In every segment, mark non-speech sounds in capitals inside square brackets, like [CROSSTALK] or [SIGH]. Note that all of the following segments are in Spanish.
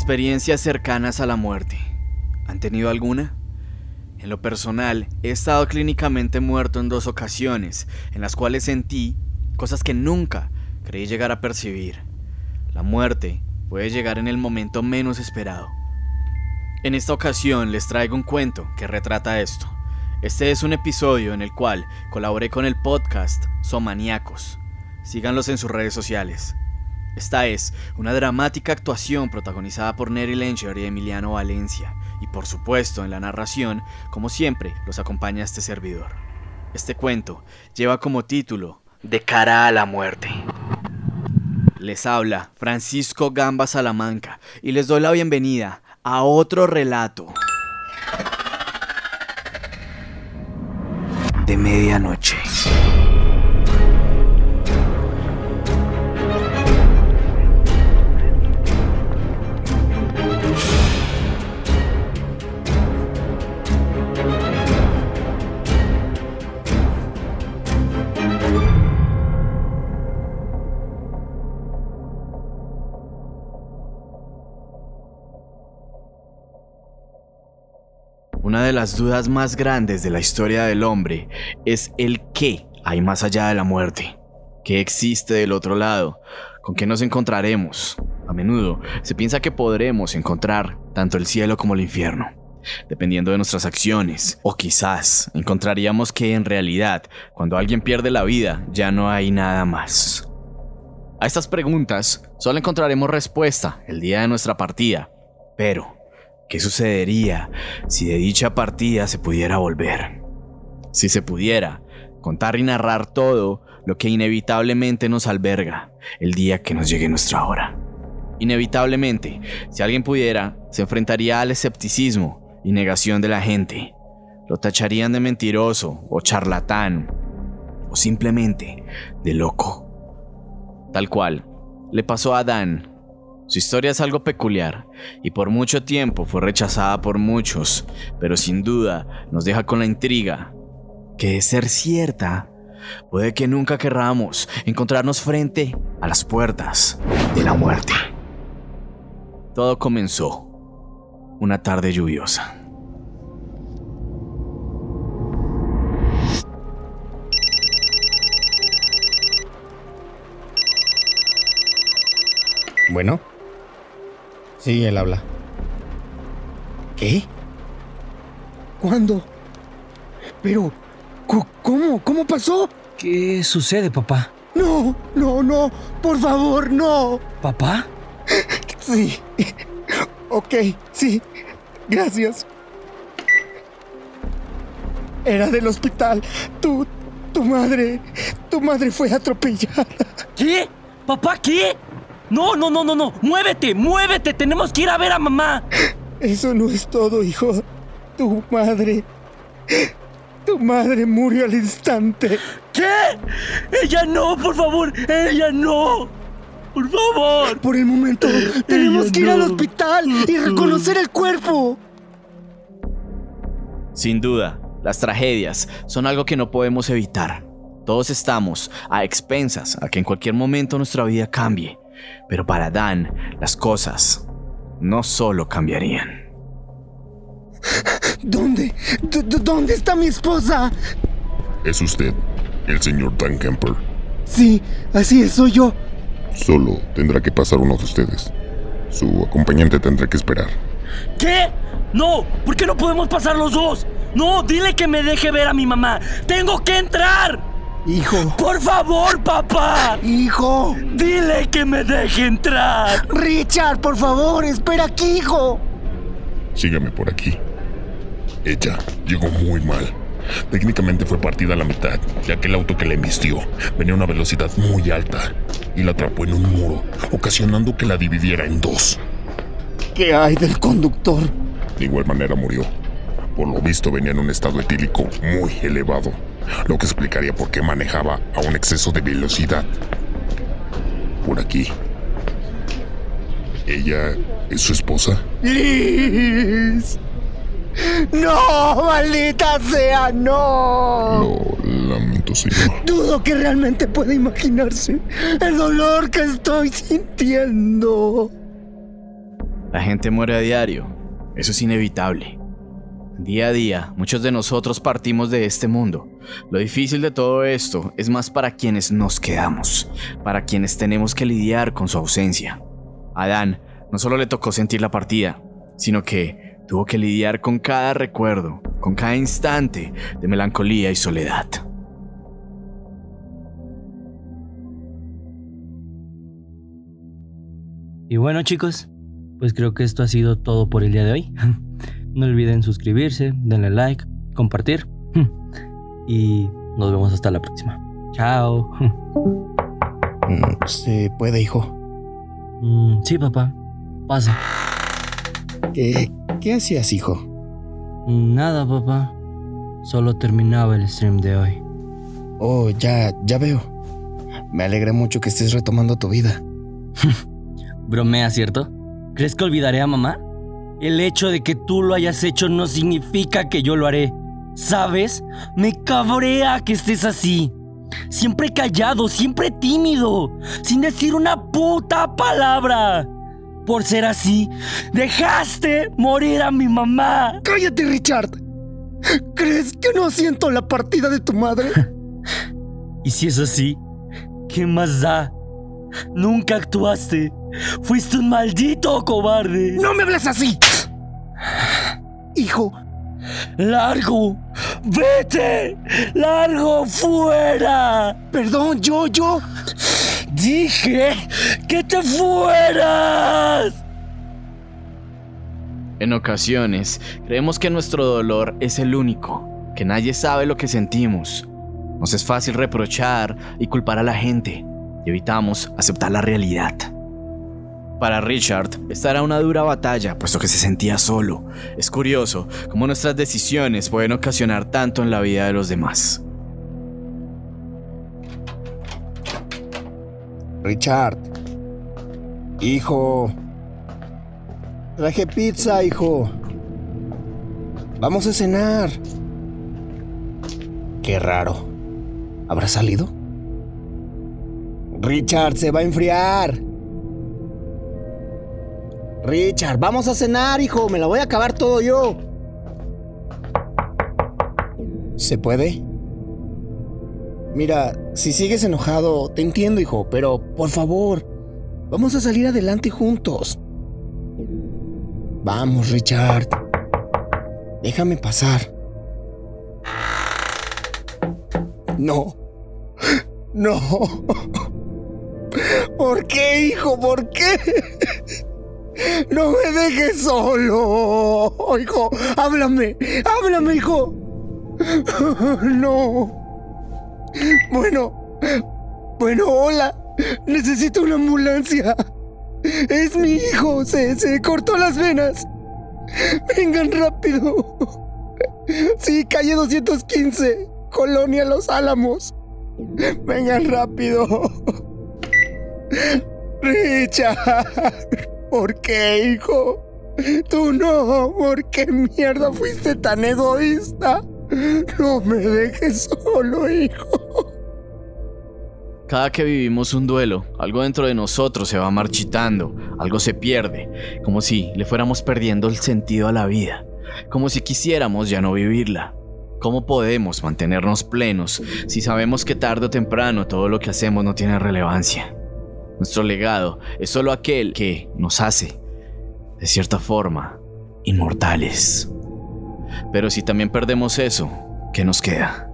Experiencias cercanas a la muerte. ¿Han tenido alguna? En lo personal, he estado clínicamente muerto en dos ocasiones, en las cuales sentí cosas que nunca creí llegar a percibir. La muerte puede llegar en el momento menos esperado. En esta ocasión les traigo un cuento que retrata esto. Este es un episodio en el cual colaboré con el podcast Somaniacos. Síganlos en sus redes sociales. Esta es una dramática actuación protagonizada por Neri Lencher y Emiliano Valencia, y por supuesto en la narración, como siempre, los acompaña este servidor. Este cuento lleva como título De cara a la muerte. Les habla Francisco Gamba Salamanca y les doy la bienvenida a otro relato de medianoche. Una de las dudas más grandes de la historia del hombre es el qué hay más allá de la muerte. ¿Qué existe del otro lado? ¿Con qué nos encontraremos? A menudo se piensa que podremos encontrar tanto el cielo como el infierno, dependiendo de nuestras acciones. O quizás encontraríamos que en realidad, cuando alguien pierde la vida, ya no hay nada más. A estas preguntas solo encontraremos respuesta el día de nuestra partida, pero ¿Qué sucedería si de dicha partida se pudiera volver? Si se pudiera contar y narrar todo lo que inevitablemente nos alberga el día que nos llegue nuestra hora. Inevitablemente, si alguien pudiera, se enfrentaría al escepticismo y negación de la gente. Lo tacharían de mentiroso o charlatán o simplemente de loco. Tal cual le pasó a Adán su historia es algo peculiar y por mucho tiempo fue rechazada por muchos, pero sin duda nos deja con la intriga que de ser cierta, puede que nunca querramos encontrarnos frente a las puertas de la muerte. Todo comenzó una tarde lluviosa. Bueno. Sí, él habla. ¿Qué? ¿Cuándo? Pero, ¿cómo? ¿Cómo pasó? ¿Qué sucede, papá? No, no, no, por favor, no. ¿Papá? Sí. Ok, sí. Gracias. Era del hospital. Tu, tu madre, tu madre fue atropellada. ¿Qué? ¿Papá qué? No, no, no, no, no. Muévete, muévete. Tenemos que ir a ver a mamá. Eso no es todo, hijo. Tu madre. Tu madre murió al instante. ¿Qué? Ella no, por favor. Ella no. Por favor. Por el momento, tenemos que ir al hospital y reconocer el cuerpo. Sin duda, las tragedias son algo que no podemos evitar. Todos estamos a expensas a que en cualquier momento nuestra vida cambie. Pero para Dan, las cosas no solo cambiarían. ¿Dónde? ¿Dónde está mi esposa? ¿Es usted el señor Dan Kemper? Sí, así es, soy yo. Solo tendrá que pasar uno de ustedes. Su acompañante tendrá que esperar. ¿Qué? No, ¿por qué no podemos pasar los dos? No, dile que me deje ver a mi mamá. Tengo que entrar. Hijo. Por favor, papá. Hijo. Dile que me deje entrar. Richard, por favor, espera aquí, hijo. Sígame por aquí. Ella llegó muy mal. Técnicamente fue partida a la mitad, ya que el auto que la embistió venía a una velocidad muy alta y la atrapó en un muro, ocasionando que la dividiera en dos. ¿Qué hay del conductor? De igual manera murió. Por lo visto venía en un estado etílico muy elevado lo que explicaría por qué manejaba a un exceso de velocidad. Por aquí. ¿Ella es su esposa? Liz. No, maldita sea, no. Lo lamento, señor. Dudo que realmente pueda imaginarse el dolor que estoy sintiendo. La gente muere a diario. Eso es inevitable. Día a día, muchos de nosotros partimos de este mundo. Lo difícil de todo esto es más para quienes nos quedamos, para quienes tenemos que lidiar con su ausencia. A Adán no solo le tocó sentir la partida, sino que tuvo que lidiar con cada recuerdo, con cada instante de melancolía y soledad. Y bueno chicos, pues creo que esto ha sido todo por el día de hoy. [LAUGHS] No olviden suscribirse, denle like, compartir. [LAUGHS] Y nos vemos hasta la próxima. Chao. Mm, ¿Se puede, hijo? Mm, sí, papá. Pasa. ¿Qué, qué hacías, hijo? Nada, papá. Solo terminaba el stream de hoy. Oh, ya, ya veo. Me alegra mucho que estés retomando tu vida. [LAUGHS] Bromea, ¿cierto? ¿Crees que olvidaré a mamá? El hecho de que tú lo hayas hecho no significa que yo lo haré. ¿Sabes? Me cabrea que estés así. Siempre callado, siempre tímido, sin decir una puta palabra. Por ser así, dejaste morir a mi mamá. ¡Cállate, Richard! ¿Crees que no siento la partida de tu madre? [LAUGHS] Y si es así, ¿qué más da? Nunca actuaste. Fuiste un maldito cobarde. ¡No me hables así! Hijo, ¡Largo! ¡Vete! ¡Largo fuera! perdón, yo, yo. ¡Dije que te fueras! En ocasiones, creemos que nuestro dolor es el único, que nadie sabe lo que sentimos. Nos es fácil reprochar y culpar a la gente, y evitamos aceptar la realidad. Para Richard, esta era una dura batalla, puesto que se sentía solo. Es curioso cómo nuestras decisiones pueden ocasionar tanto en la vida de los demás. Richard. Hijo. Traje pizza, hijo. Vamos a cenar. Qué raro. ¿Habrá salido? Richard, se va a enfriar. Richard, vamos a cenar, hijo. Me la voy a acabar todo yo. ¿Se puede? Mira, si sigues enojado, te entiendo, hijo, pero por favor, vamos a salir adelante juntos. Vamos, Richard. Déjame pasar. No. No. ¿Por qué, hijo? ¿Por qué? No me dejes solo. Hijo, háblame. Háblame, hijo. No. Bueno. Bueno, hola. Necesito una ambulancia. Es mi hijo. Se, se cortó las venas. Vengan rápido. Sí, calle 215. Colonia Los Álamos. Vengan rápido. Richard. ¿Por qué, hijo? Tú no. ¿Por qué mierda fuiste tan egoísta? No me dejes solo, hijo. Cada que vivimos un duelo, algo dentro de nosotros se va marchitando, algo se pierde, como si le fuéramos perdiendo el sentido a la vida, como si quisiéramos ya no vivirla. ¿Cómo podemos mantenernos plenos si sabemos que tarde o temprano todo lo que hacemos no tiene relevancia? Nuestro legado es solo aquel que nos hace, de cierta forma, inmortales. Pero si también perdemos eso, ¿qué nos queda?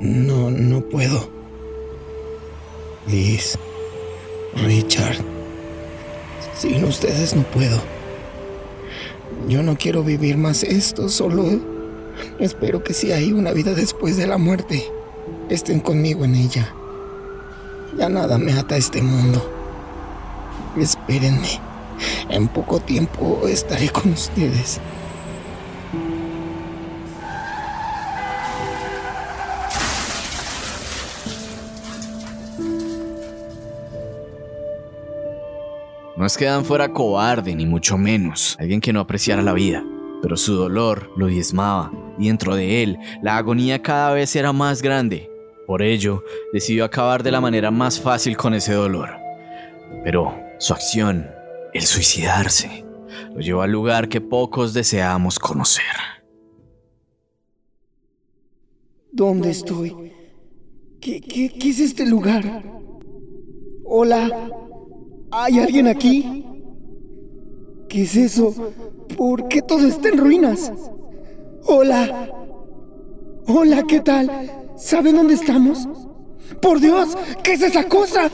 No, no puedo. Liz, Richard, sin ustedes no puedo. Yo no quiero vivir más esto, solo espero que si hay una vida después de la muerte, estén conmigo en ella. Ya nada me ata a este mundo. Espérenme. En poco tiempo estaré con ustedes. No es que Dan fuera cobarde, ni mucho menos, alguien que no apreciara la vida, pero su dolor lo diezmaba, y dentro de él la agonía cada vez era más grande. Por ello, decidió acabar de la manera más fácil con ese dolor. Pero su acción, el suicidarse, lo llevó al lugar que pocos deseamos conocer. ¿Dónde estoy? ¿Qué, qué, es este lugar? Hola, ¿hay alguien aquí? ¿Qué es eso? ¿Por qué todo está en ruinas? Hola. Hola, ¿qué tal? ¿Saben dónde estamos? Por Dios, ¿qué es esa cosa?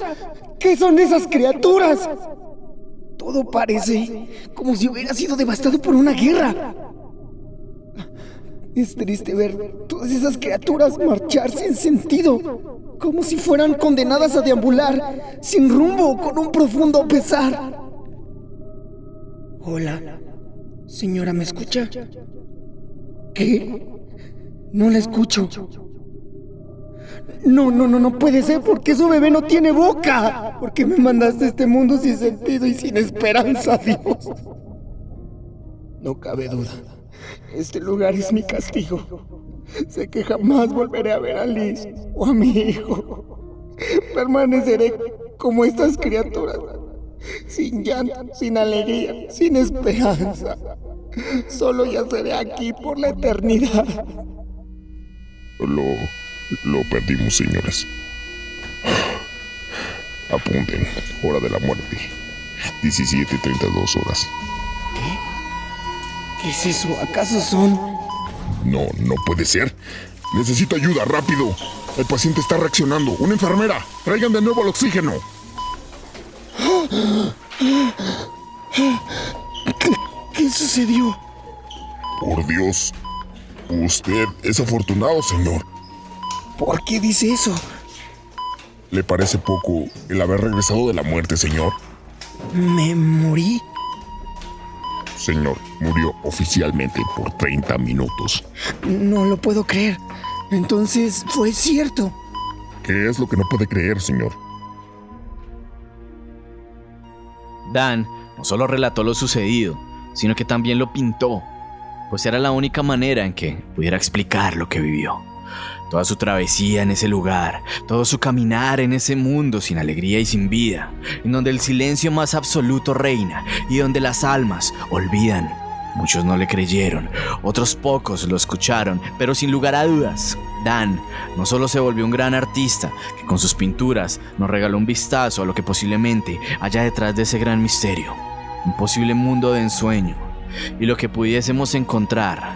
¿Qué son esas criaturas? Todo parece como si hubiera sido devastado por una guerra. Es triste ver todas esas criaturas marchar sin sentido, como si fueran condenadas a deambular sin rumbo con un profundo pesar. Hola, señora, ¿me escucha? ¿Qué? No la escucho. No, no, no, no puede ser porque su bebé no tiene boca. ¿Por qué me mandaste a este mundo sin sentido y sin esperanza, Dios? No cabe duda. Este lugar es mi castigo. Sé que jamás volveré a ver a Liz o a mi hijo. Permaneceré como estas criaturas, sin llanto, sin alegría, sin esperanza. Solo yaceré aquí por la eternidad. Lo, lo perdimos, señores. Apunten, hora de la muerte. 17.32 horas. ¿Qué es eso? ¿Acaso son? No, no puede ser. Necesito ayuda, rápido. El paciente está reaccionando. Una enfermera. Traigan de nuevo el oxígeno. Por Dios. Usted es afortunado, señor. ¿Por qué dice eso? ¿Le parece poco el haber regresado de la muerte, señor? ¿Me morí? Señor, murió oficialmente por 30 minutos. No lo puedo creer. Entonces fue cierto. ¿Qué es lo que no puede creer, señor? Dan no solo relató lo sucedido, sino que también lo pintó, pues era la única manera en que pudiera explicar lo que vivió. Toda su travesía en ese lugar, todo su caminar en ese mundo sin alegría y sin vida, en donde el silencio más absoluto reina y donde las almas olvidan. Muchos no le creyeron, otros pocos lo escucharon, pero sin lugar a dudas, Dan no solo se volvió un gran artista, que con sus pinturas nos regaló un vistazo a lo que posiblemente haya detrás de ese gran misterio, un posible mundo de ensueño, y lo que pudiésemos encontrar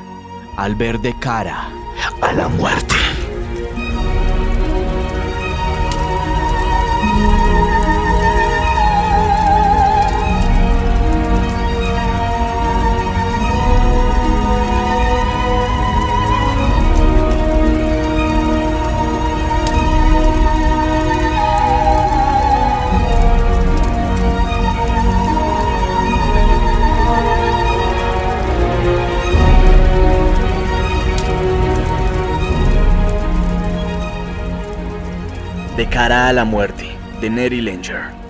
al ver de cara a la muerte. Cara a la muerte, de Neri Langer.